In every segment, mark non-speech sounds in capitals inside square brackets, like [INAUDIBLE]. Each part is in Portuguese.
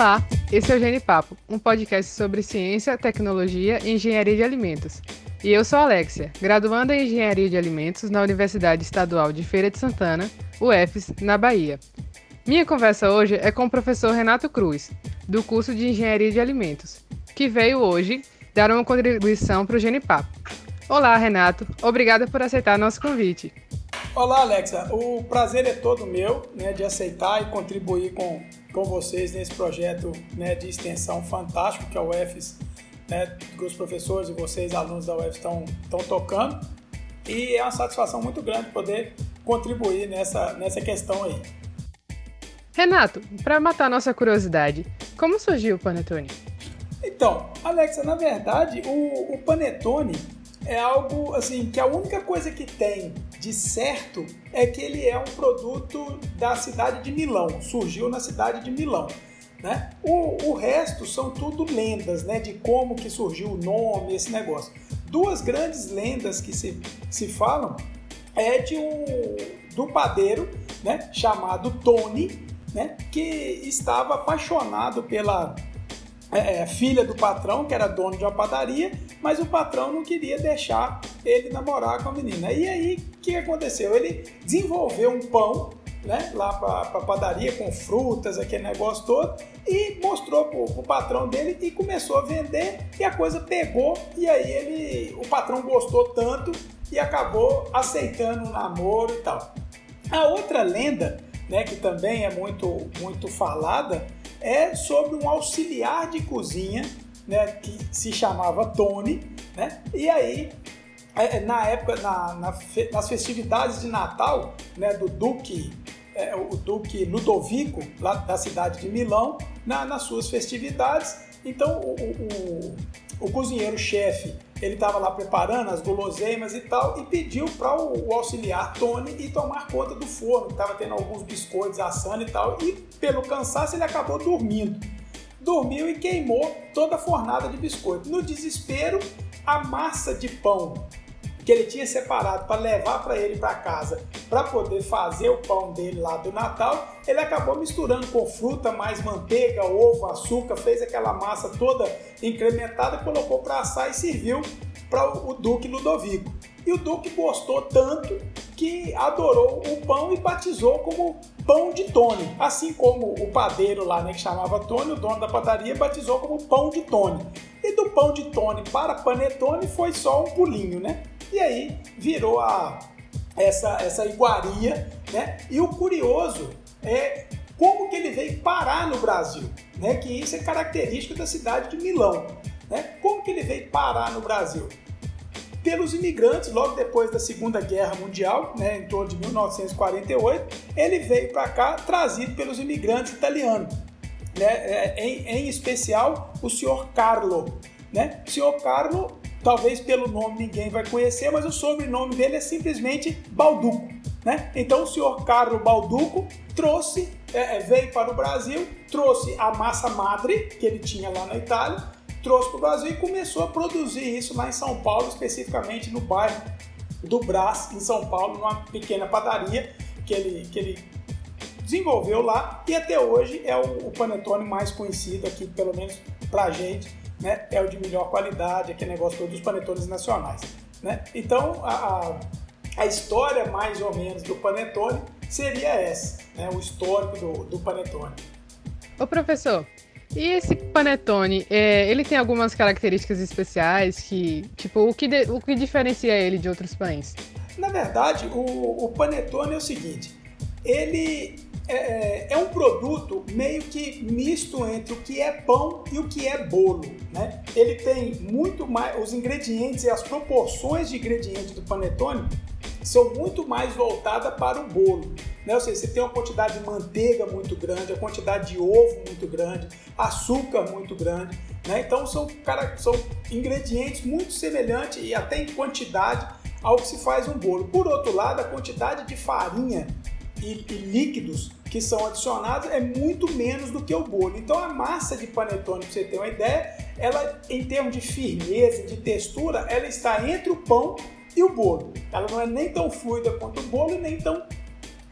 Olá, esse é o Gene Papo, um podcast sobre ciência, tecnologia e engenharia de alimentos. E eu sou Alexia, graduanda em Engenharia de Alimentos na Universidade Estadual de Feira de Santana, UFES, na Bahia. Minha conversa hoje é com o professor Renato Cruz, do curso de Engenharia de Alimentos, que veio hoje dar uma contribuição para o Gene Papo. Olá, Renato. Obrigada por aceitar nosso convite. Olá, Alexa. O prazer é todo meu né, de aceitar e contribuir com, com vocês nesse projeto né, de extensão fantástico que a UFES, né, que os professores e vocês, alunos da UFES, estão tocando. E é uma satisfação muito grande poder contribuir nessa, nessa questão aí. Renato, para matar nossa curiosidade, como surgiu o Panetone? Então, Alexa, na verdade, o, o Panetone é algo assim que a única coisa que tem de certo é que ele é um produto da cidade de Milão, surgiu na cidade de Milão. Né? O, o resto são tudo lendas né, de como que surgiu o nome, esse negócio. Duas grandes lendas que se, se falam é de um do padeiro né, chamado Tony, né, que estava apaixonado pela é, é, filha do patrão, que era dono de uma padaria, mas o patrão não queria deixar ele namorar com a menina. E aí, o que aconteceu? Ele desenvolveu um pão né, lá para a padaria com frutas, aquele negócio todo, e mostrou para o patrão dele e começou a vender e a coisa pegou e aí ele, o patrão gostou tanto e acabou aceitando o namoro e tal. A outra lenda, né, que também é muito muito falada, é sobre um auxiliar de cozinha, né, que se chamava Tony, né? E aí é, é, na época, na, na, nas festividades de Natal, né, do Duque, é, o Duque Ludovico, lá da cidade de Milão, na, nas suas festividades, então o, o, o cozinheiro-chefe ele estava lá preparando as guloseimas e tal e pediu para o, o, auxiliar Tony ir tomar conta do forno, estava tendo alguns biscoitos assando e tal, e pelo cansaço ele acabou dormindo. Dormiu e queimou toda a fornada de biscoito. No desespero, a massa de pão que ele tinha separado para levar para ele para casa para poder fazer o pão dele lá do Natal, ele acabou misturando com fruta, mais manteiga, ovo, açúcar, fez aquela massa toda incrementada, colocou para assar e serviu para o Duque Ludovico. E o Duque gostou tanto que adorou o pão e batizou como pão de Tony. Assim como o padeiro lá, né, que chamava Tony, o dono da padaria, batizou como pão de Tony. E do pão de Tony para panetone foi só um pulinho, né? E aí virou a, essa, essa iguaria, né? E o curioso é como que ele veio parar no Brasil, né? Que isso é característico da cidade de Milão, né? Como que ele veio parar no Brasil? Pelos imigrantes, logo depois da Segunda Guerra Mundial, né, em torno de 1948, ele veio para cá trazido pelos imigrantes italianos, né, é, em, em especial o senhor Carlo. Né? O senhor Carlo Talvez pelo nome ninguém vai conhecer, mas o sobrenome dele é simplesmente Balduco. Né? Então o senhor Carlo Balduco trouxe, é, é, veio para o Brasil, trouxe a massa madre que ele tinha lá na Itália, trouxe para o Brasil e começou a produzir isso lá em São Paulo, especificamente no bairro do Brás, em São Paulo, numa pequena padaria que ele, que ele desenvolveu lá e até hoje é o, o panetone mais conhecido aqui, pelo menos para a gente, né, é o de melhor qualidade, aquele negócio todo dos panetones nacionais. Né? Então, a, a história mais ou menos do panetone seria essa, né, o histórico do, do panetone. Ô professor, e esse panetone, é, ele tem algumas características especiais que, tipo, o que, de, o que diferencia ele de outros pães? Na verdade, o, o panetone é o seguinte, ele é, é, é, um produto meio que misto entre o que é pão e o que é bolo, né? Ele tem muito mais, os ingredientes e as proporções de ingredientes do panetone são muito mais voltadas para o bolo. Né? Ou seja, você tem uma quantidade de manteiga muito grande, a quantidade de ovo muito grande, açúcar muito grande. Né? Então são, cara, são ingredientes muito semelhantes e até em quantidade ao que se faz um bolo. Por outro lado, a quantidade de farinha e, e líquidos que são adicionados é muito menos do que o bolo. Então a massa de panetone, para você ter uma ideia, ela em termos de firmeza, de textura, ela está entre o pão e o bolo. Ela não é nem tão fluida quanto o bolo nem tão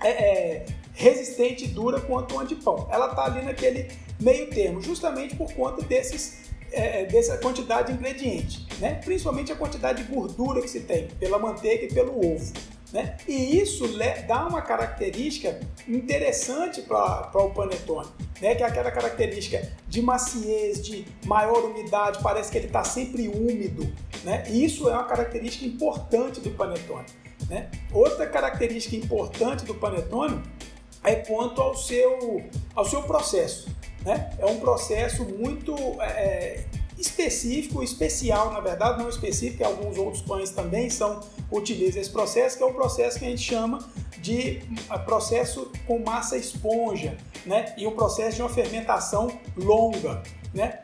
é, é, resistente e dura quanto uma de pão. Ela está ali naquele, meio termo, justamente por conta desses é, é, dessa quantidade de ingrediente, né? principalmente a quantidade de gordura que se tem pela manteiga e pelo ovo. Né? E isso dá uma característica interessante para o panetone, né? que é aquela característica de maciez, de maior umidade, parece que ele está sempre úmido. Né? E isso é uma característica importante do panetone. Né? Outra característica importante do panetone é quanto ao seu, ao seu processo. Né? É um processo muito é, é, específico, especial, na verdade, não específico, alguns outros pães também são utilizam esse processo, que é um processo que a gente chama de processo com massa esponja, né? E um processo de uma fermentação longa, né?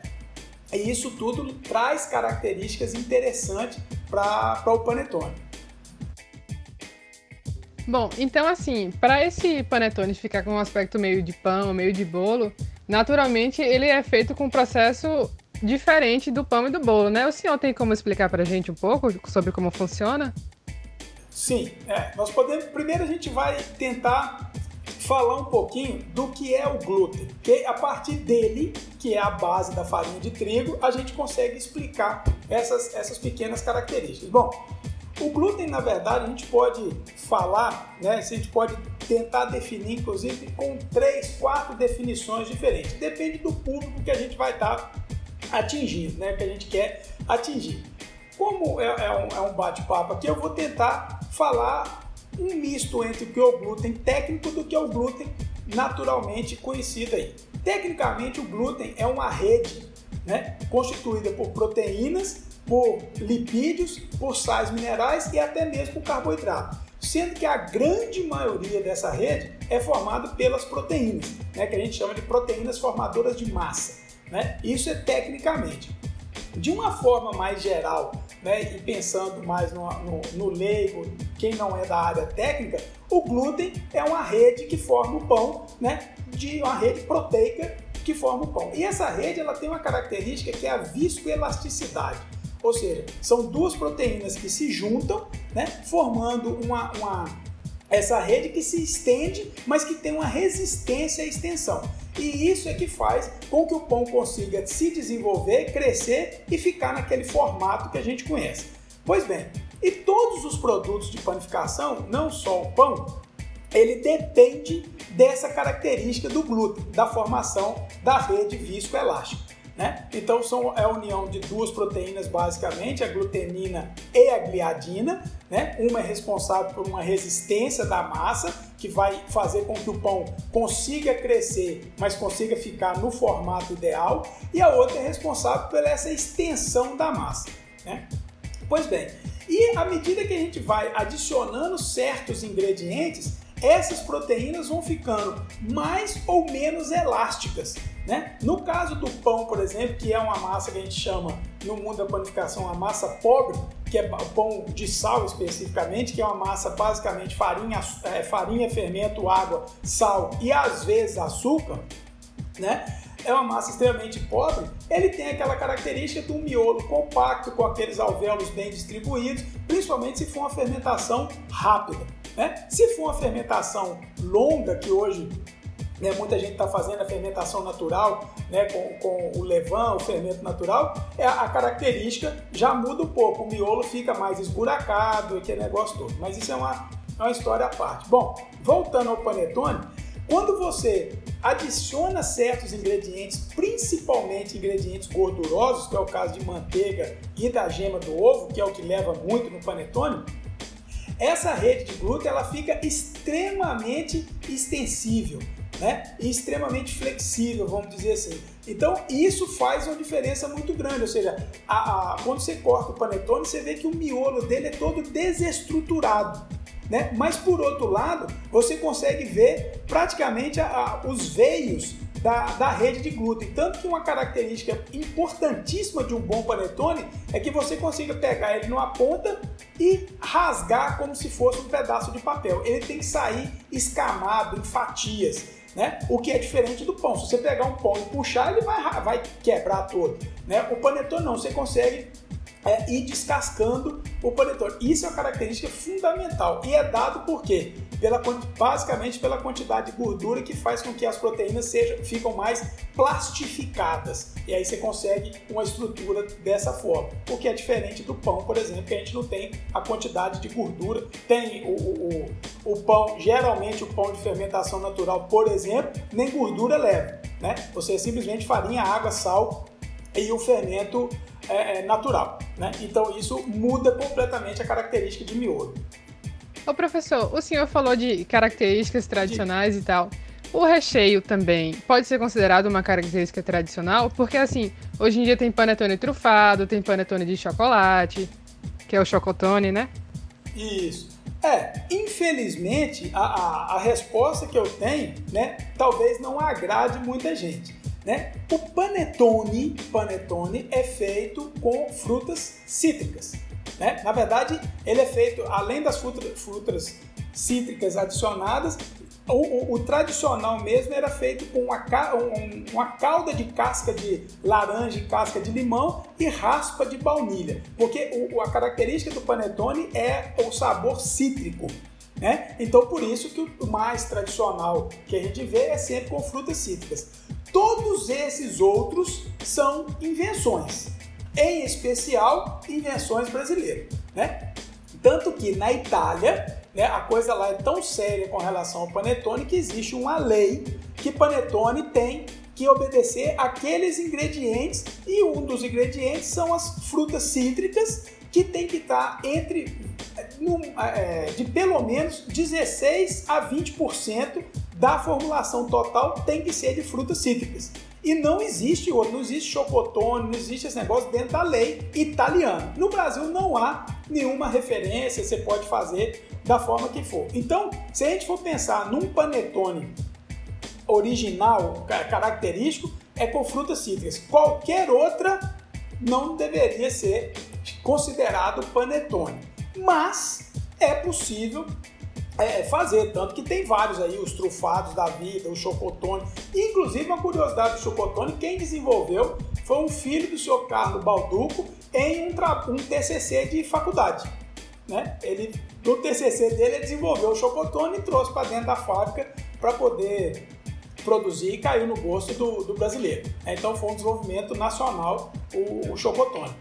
E isso tudo traz características interessantes para o panetone. Bom, então assim, para esse panetone ficar com um aspecto meio de pão, meio de bolo, naturalmente ele é feito com um processo diferente do pão e do bolo, né? O senhor tem como explicar para a gente um pouco sobre como funciona? Sim, é. Nós podemos. Primeiro a gente vai tentar falar um pouquinho do que é o glúten, que a partir dele, que é a base da farinha de trigo, a gente consegue explicar essas, essas pequenas características. Bom, o glúten, na verdade, a gente pode falar, né? A gente pode tentar definir, inclusive, com três, quatro definições diferentes. Depende do público que a gente vai estar atingindo, né? Que a gente quer atingir. Como é, é um, é um bate-papo aqui, eu vou tentar falar um misto entre o que é o glúten técnico do que é o glúten naturalmente conhecido aí. Tecnicamente, o glúten é uma rede né, constituída por proteínas por lipídios, por sais minerais e até mesmo por carboidrato. Sendo que a grande maioria dessa rede é formada pelas proteínas, né, que a gente chama de proteínas formadoras de massa. Né? Isso é tecnicamente. De uma forma mais geral, né, e pensando mais no, no, no leigo, quem não é da área técnica, o glúten é uma rede que forma o pão, né, de uma rede proteica que forma o pão. E essa rede ela tem uma característica que é a viscoelasticidade. Ou seja, são duas proteínas que se juntam, né, formando uma, uma, essa rede que se estende, mas que tem uma resistência à extensão. E isso é que faz com que o pão consiga se desenvolver, crescer e ficar naquele formato que a gente conhece. Pois bem, e todos os produtos de panificação, não só o pão, ele depende dessa característica do glúten, da formação da rede viscoelástica. Né? Então são, é a união de duas proteínas basicamente, a glutenina e a gliadina. Né? Uma é responsável por uma resistência da massa, que vai fazer com que o pão consiga crescer, mas consiga ficar no formato ideal, e a outra é responsável por essa extensão da massa. Né? Pois bem, e à medida que a gente vai adicionando certos ingredientes, essas proteínas vão ficando mais ou menos elásticas. Né? No caso do pão, por exemplo, que é uma massa que a gente chama no mundo da panificação a massa pobre, que é pão de sal especificamente, que é uma massa basicamente farinha, é, farinha, fermento, água, sal e às vezes açúcar, né? É uma massa extremamente pobre. Ele tem aquela característica do miolo compacto, com aqueles alvéolos bem distribuídos, principalmente se for uma fermentação rápida. Né? Se for uma fermentação longa, que hoje né, muita gente está fazendo a fermentação natural, né, com, com o levain, o fermento natural, é a, a característica já muda um pouco, o miolo fica mais esburacado, aquele negócio todo. Mas isso é uma, é uma história à parte. Bom, voltando ao panetone, quando você adiciona certos ingredientes, principalmente ingredientes gordurosos, que é o caso de manteiga e da gema do ovo, que é o que leva muito no panetone, essa rede de glúten ela fica extremamente extensível né? e extremamente flexível, vamos dizer assim. Então isso faz uma diferença muito grande, ou seja, a, a, quando você corta o panetone, você vê que o miolo dele é todo desestruturado. Né? Mas por outro lado, você consegue ver praticamente a, os veios da, da rede de glúten. Tanto que uma característica importantíssima de um bom panetone é que você consiga pegar ele numa ponta e rasgar como se fosse um pedaço de papel. Ele tem que sair escamado em fatias. Né? O que é diferente do pão. Se você pegar um pão e puxar, ele vai, vai quebrar todo. Né? O panetone não, você consegue é, ir descascando o panetone. Isso é uma característica fundamental e é dado por quê? Pela, basicamente pela quantidade de gordura que faz com que as proteínas sejam, ficam mais plastificadas. E aí você consegue uma estrutura dessa forma. O que é diferente do pão, por exemplo, que a gente não tem a quantidade de gordura. Tem o, o, o pão, geralmente o pão de fermentação natural, por exemplo, nem gordura leva. Né? Você é simplesmente farinha, água, sal e o fermento é, é natural. Né? Então isso muda completamente a característica de miolo. Ô professor, o senhor falou de características tradicionais Sim. e tal. O recheio também pode ser considerado uma característica tradicional, porque assim, hoje em dia tem panetone trufado, tem panetone de chocolate, que é o chocotone, né? Isso. É, infelizmente, a, a, a resposta que eu tenho, né, talvez não agrade muita gente. Né? O panetone, panetone é feito com frutas cítricas. Né? Na verdade, ele é feito, além das frutas, frutas cítricas adicionadas, o, o, o, tradicional mesmo era feito com uma, um, uma calda de casca de laranja e casca de limão e raspa de baunilha, porque o, a característica do panetone é o sabor cítrico. Né? Então, por isso que o mais tradicional que a gente vê é sempre com frutas cítricas. Todos esses outros são invenções, em especial invenções brasileiras. Né? Tanto que na Itália, né, a coisa lá é tão séria com relação ao panetone que existe uma lei que panetone tem que obedecer aqueles ingredientes e um dos ingredientes são as frutas cítricas que tem que estar entre é, de pelo menos 16 a 20% da formulação total tem que ser de frutas cítricas. E não existe outro, não existe chocotone, não existe esse negócio dentro da lei italiana. No Brasil não há nenhuma referência, você pode fazer da forma que for. Então, se a gente for pensar num panetone original, característico, é com frutas cítricas. Qualquer outra não deveria ser considerado panetone. Mas é possível é, fazer, tanto que tem vários aí, os trufados da vida, o chocotone. Inclusive, uma curiosidade do chocotone, quem desenvolveu foi um filho do senhor Carlos Balduco em um, um TCC de faculdade. Né? Ele, no TCC dele, ele desenvolveu o chocotone e trouxe para dentro da fábrica para poder produzir e caiu no gosto do, do brasileiro. Então foi um desenvolvimento nacional o, o chocotone.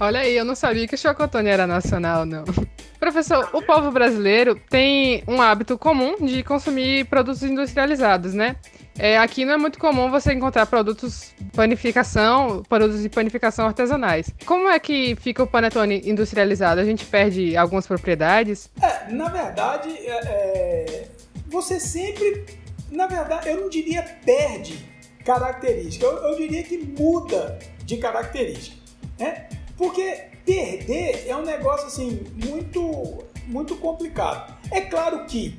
Olha aí, eu não sabia que o chocotone era nacional, não. [LAUGHS] Professor, o povo brasileiro tem um hábito comum de consumir produtos industrializados, né? É, aqui não é muito comum você encontrar produtos panificação, produtos de panificação artesanais. Como é que fica o panetone industrializado? A gente perde algumas propriedades? É, na verdade, é, é você sempre, na verdade, eu não diria perde característica, eu, eu diria que muda de característica, né? Porque perder é um negócio assim muito muito complicado. É claro que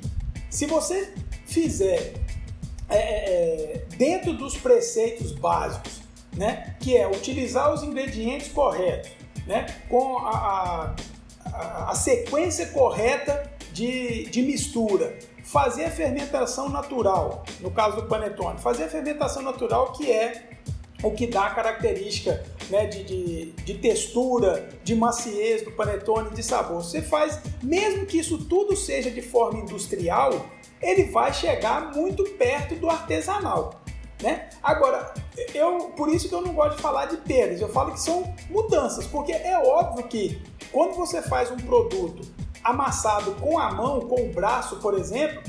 se você fizer é, é, é, dentro dos preceitos básicos, né, que é utilizar os ingredientes corretos, né, com a, a, a sequência correta de, de mistura, fazer a fermentação natural, no caso do panetone, fazer a fermentação natural que é o que dá a característica né, de, de, de, textura, de maciez do panetone, de sabor. Você faz, mesmo que isso tudo seja de forma industrial, ele vai chegar muito perto do artesanal. Né? Agora, eu por isso que eu não gosto de falar de perdas, eu falo que são mudanças, porque é óbvio que quando você faz um produto amassado com a mão, com o braço, por exemplo,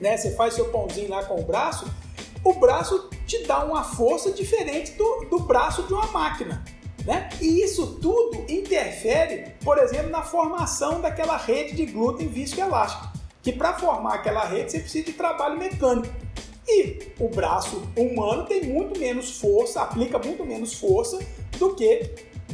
né, você faz seu pãozinho lá com o braço, o braço te dá uma força diferente do, do braço de uma máquina. Né? E isso tudo interfere, por exemplo, na formação daquela rede de glúten viscoelástico. Que para formar aquela rede você precisa de trabalho mecânico. E o braço humano tem muito menos força, aplica muito menos força do que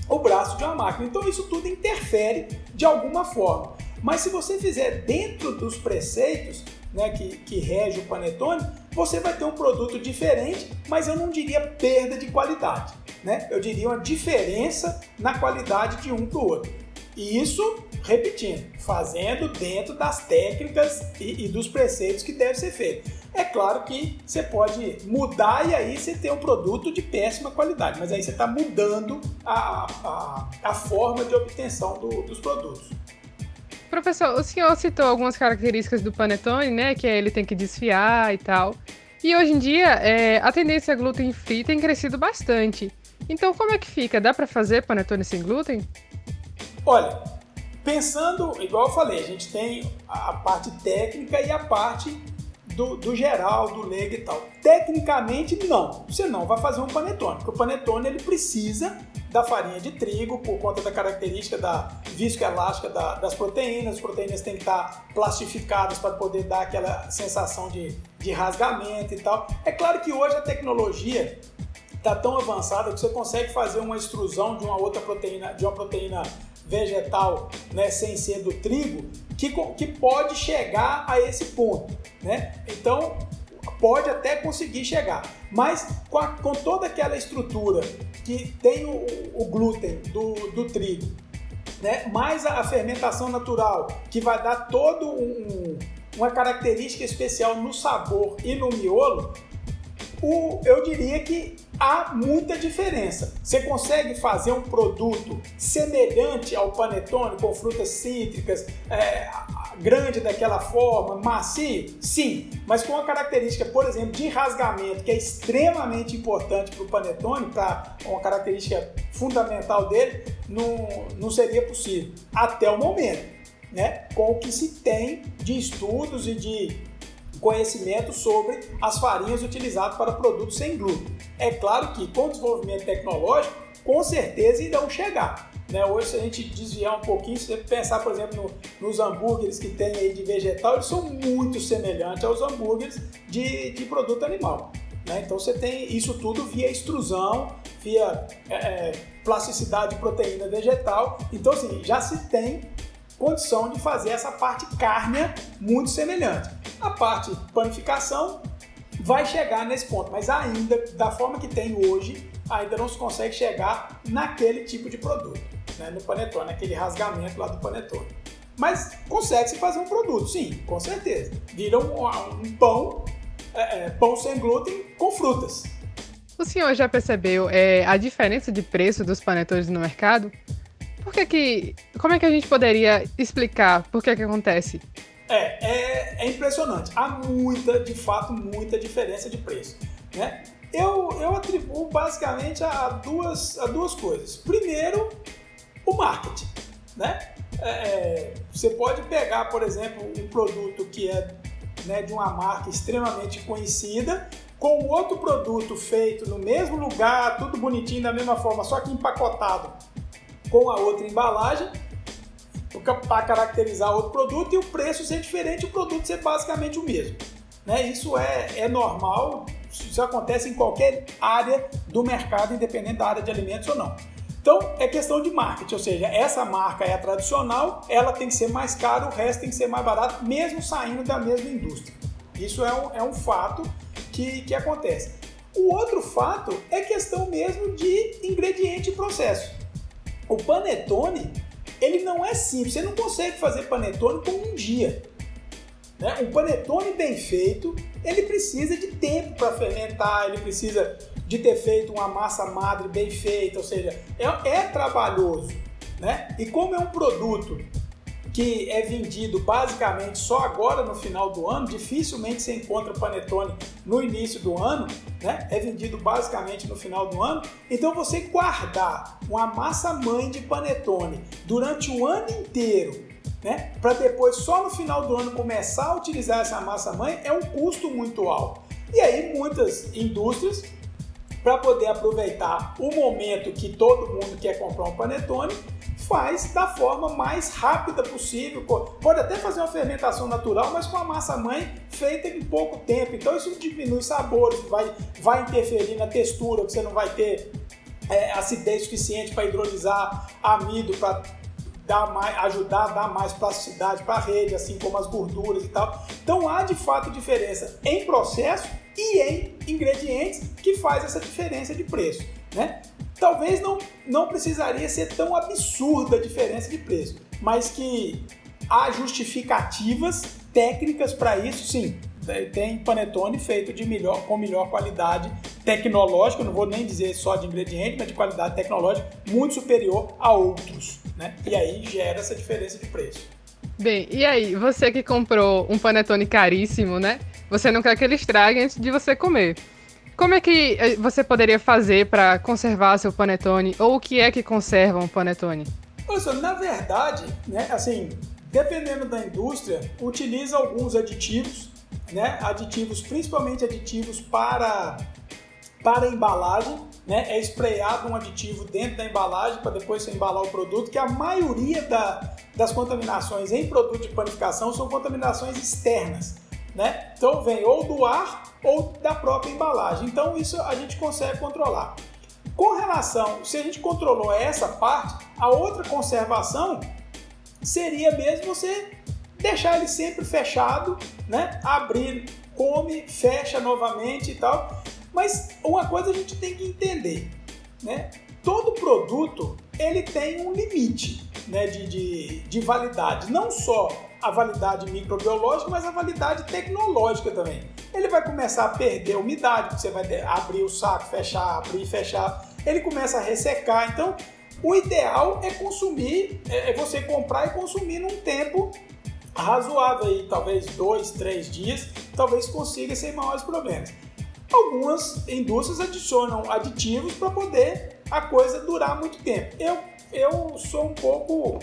o braço de uma máquina. Então isso tudo interfere de alguma forma. Mas se você fizer dentro dos preceitos né, que, que rege o panetone, você vai ter um produto diferente, mas eu não diria perda de qualidade. Né? Eu diria uma diferença na qualidade de um para o outro. E isso, repetindo, fazendo dentro das técnicas e, e dos preceitos que deve ser feito. É claro que você pode mudar e aí você tem um produto de péssima qualidade, mas aí você está mudando a, a, a, forma de obtenção do, dos produtos. Professor, o senhor citou algumas características do panetone, né? Que é ele tem que desfiar e tal. E hoje em dia, é, a tendência gluten free tem crescido bastante. Então, como é que fica? Dá para fazer panetone sem gluten? Olha, pensando, igual eu falei, a gente tem a parte técnica e a parte do, do, geral, do leigo e tal. Tecnicamente, não. Você não vai fazer um panetone, porque o panetone ele precisa da farinha de trigo por conta da característica da viscoelástica da, das proteínas. As proteínas têm que estar plastificadas para poder dar aquela sensação de, de rasgamento e tal. É claro que hoje a tecnologia está tão avançada que você consegue fazer uma extrusão de uma outra proteína, de uma proteína vegetal, né, sem ser do trigo, que, que pode chegar a esse ponto, né? Então pode até conseguir chegar, mas com, a, com toda aquela estrutura que tem o, o glúten do, do trigo, né? mais a, a, fermentação natural, que vai dar todo um, uma característica especial no sabor e no miolo, o, eu diria que há muita diferença. Você consegue fazer um produto semelhante ao panetone, com frutas cítricas, é, grande daquela forma, macio? Sim, mas com a característica, por exemplo, de rasgamento, que é extremamente importante para o panetone, para uma característica fundamental dele, não, não seria possível até o momento, né? Com o que se tem de estudos e de conhecimento sobre as farinhas utilizadas para produtos sem glúten. É claro que com o desenvolvimento tecnológico, com certeza irão chegar. Né? Hoje, se a gente desviar um pouquinho, se você pensar, por exemplo, no, nos hambúrgueres que tem aí de vegetal, eles são muito semelhantes aos hambúrgueres de, de produto animal. Né? Então você tem isso tudo via extrusão, via é, é, plasticidade de proteína vegetal. Então, assim, já se tem condição de fazer essa parte cárnea muito semelhante. A parte panificação vai chegar nesse ponto, mas ainda, da forma que tem hoje, ainda não se consegue chegar naquele tipo de produto, né, no panetone, aquele rasgamento lá do panetone. Mas consegue-se fazer um produto, sim, com certeza. Vira um, um pão, é, é, pão sem glúten com frutas. O senhor já percebeu é, a diferença de preço dos panetones no mercado? Por que que, como é que a gente poderia explicar por que que acontece? É, é, é impressionante. Há muita, de fato, muita diferença de preço. Né? Eu, eu atribuo basicamente a duas, a duas coisas. Primeiro, o marketing. Né? É, é, você pode pegar, por exemplo, um produto que é né, de uma marca extremamente conhecida, com outro produto feito no mesmo lugar, tudo bonitinho, da mesma forma, só que empacotado com a outra embalagem, para caracterizar outro produto e o preço ser diferente, o produto ser basicamente o mesmo. Né? Isso é, é normal, isso acontece em qualquer área do mercado, independente da área de alimentos ou não. Então, é questão de marketing, ou seja, essa marca é a tradicional, ela tem que ser mais cara, o resto tem que ser mais barato, mesmo saindo da mesma indústria. Isso é um, é um fato que, que acontece. O outro fato é questão mesmo de ingrediente e processo. O panetone, ele não é simples. Você não consegue fazer panetone com um dia. Né? Um panetone bem feito, ele precisa de tempo para fermentar, ele precisa de ter feito uma massa madre bem feita, ou seja, é, é trabalhoso. Né? E como é um produto que é vendido basicamente só agora no final do ano, dificilmente você encontra panetone no início do ano, né? É vendido basicamente no final do ano. Então você guardar uma massa mãe de panetone durante o ano inteiro, né? Para depois só no final do ano começar a utilizar essa massa mãe é um custo muito alto. E aí muitas indústrias para poder aproveitar o momento que todo mundo quer comprar um panetone, faz da forma mais rápida possível. Pode até fazer uma fermentação natural, mas com a massa mãe feita em pouco tempo. Então isso diminui sabores, vai, vai interferir na textura, você não vai ter é, acidez suficiente para hidrolisar amido, para dar mais, ajudar a dar mais plasticidade para a rede, assim como as gorduras e tal. Então há de fato diferença em processo e em ingredientes que faz essa diferença de preço. Né? Talvez não, não precisaria ser tão absurda a diferença de preço, mas que há justificativas técnicas para isso, sim, Tem panetone feito de melhor, com melhor qualidade tecnológica, não vou nem dizer só de ingrediente, mas de qualidade tecnológica muito superior a outros. Né? E aí gera essa diferença de preço. Bem, e aí, você que comprou um panetone caríssimo, né? Você não quer que ele estrague antes de você comer. Como é que eh, você poderia fazer para conservar seu panetone? Ou o que é que conserva um panetone? Olha na verdade, né, assim, dependendo da indústria, utiliza alguns aditivos, né? Aditivos, principalmente aditivos para para embalagem, né? É sprayado um aditivo dentro da embalagem para depois você embalar o produto, que a maioria da, das contaminações em produto de panificação são contaminações externas, né? Então vem ou do ar ou da própria embalagem. Então isso a gente consegue controlar. Com relação, se a gente controlou essa parte, a outra conservação seria mesmo você deixar ele sempre fechado, né? Abrir, come, fecha novamente e tal. Mas uma coisa a gente tem que entender, né? Todo produto ele tem um limite né, de, de, de validade, não só a validade microbiológica, mas a validade tecnológica também. Ele vai começar a perder umidade, porque você vai abrir o saco, fechar, abrir fechar. Ele começa a ressecar. Então, o ideal é consumir, é, é você comprar e consumir num tempo razoável aí, talvez dois, três dias, talvez consiga sem maiores problemas. Algumas indústrias adicionam aditivos para poder a coisa durar muito tempo. Eu, eu sou um pouco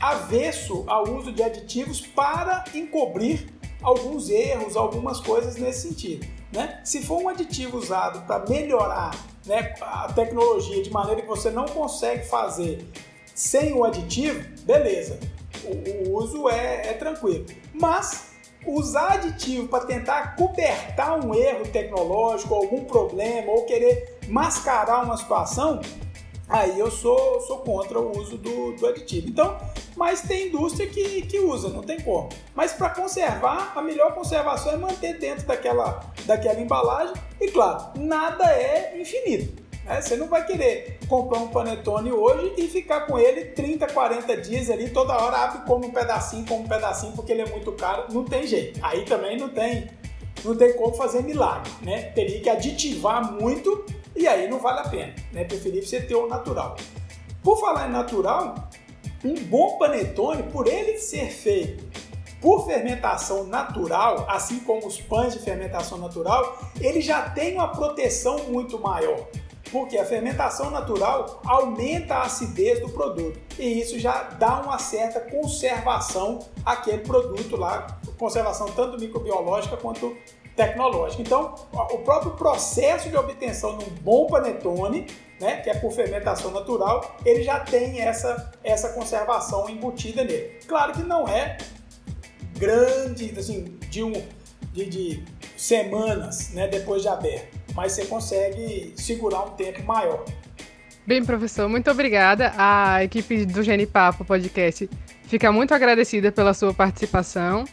avesso ao uso de aditivos para encobrir alguns erros, algumas coisas nesse sentido. Né? Se for um aditivo usado para melhorar né, a tecnologia de maneira que você não consegue fazer sem o aditivo, beleza, o, o uso é, é tranquilo. Mas usar aditivo para tentar cobertar um erro tecnológico, algum problema, ou querer mascarar uma situação, aí eu sou, sou contra o uso do, do aditivo. Então, mas tem indústria que, que usa, não tem como. Mas para conservar, a melhor conservação é manter dentro daquela, daquela embalagem. E claro, nada é infinito. Né? Você não vai querer comprar um panetone hoje e ficar com ele 30, 40 dias ali, toda hora abre como um pedacinho, como um pedacinho, porque ele é muito caro. Não tem jeito. Aí também não tem, não tem como fazer milagre. Né? Teria que aditivar muito e aí não vale a pena. Né? Preferir você ter o natural. Por falar em natural, um bom panetone, por ele ser feito por fermentação natural, assim como os pães de fermentação natural, ele já tem uma proteção muito maior. Porque a fermentação natural aumenta a acidez do produto e isso já dá uma certa conservação àquele produto lá, conservação tanto microbiológica quanto tecnológica. Então, o próprio processo de obtenção de um bom panetone, né, que é por fermentação natural, ele já tem essa, essa conservação embutida nele. Claro que não é grande, assim, de, um, de, de semanas né, depois de aberto mas você consegue segurar um tempo maior. Bem, professor, muito obrigada. A equipe do Genipapo Podcast fica muito agradecida pela sua participação.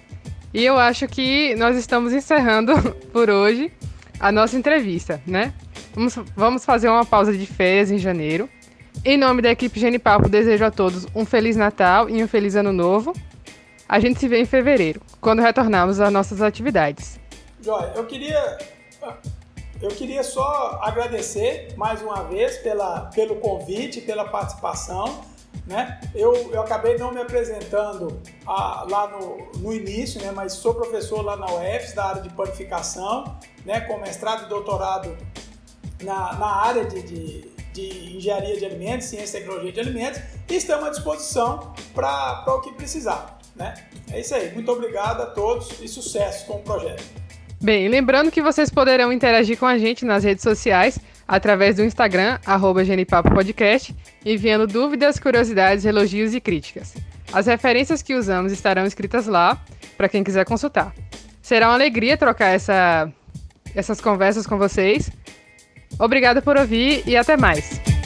E eu acho que nós estamos encerrando [LAUGHS] por hoje a nossa entrevista, né? Vamos, vamos fazer uma pausa de férias em janeiro. Em nome da equipe Genipapo, desejo a todos um Feliz Natal e um Feliz Ano Novo. A gente se vê em fevereiro, quando retornarmos às nossas atividades. Joia, eu queria eu queria só agradecer mais uma vez pela, pelo convite, pela participação. Né? Eu, eu acabei não me apresentando ah, lá no, no início, né? mas sou professor lá na UFS, da área de panificação, né? com mestrado e doutorado na, na área de, de, de engenharia de alimentos, ciência e tecnologia de alimentos, e estamos à disposição para o que precisar. Né? É isso aí. Muito obrigado a todos e sucesso com o projeto. Bem, lembrando que vocês poderão interagir com a gente nas redes sociais através do Instagram, arroba enviando dúvidas, curiosidades, elogios e críticas. As referências que usamos estarão escritas lá, para quem quiser consultar. Será uma alegria trocar essa, essas conversas com vocês. Obrigada por ouvir e até mais!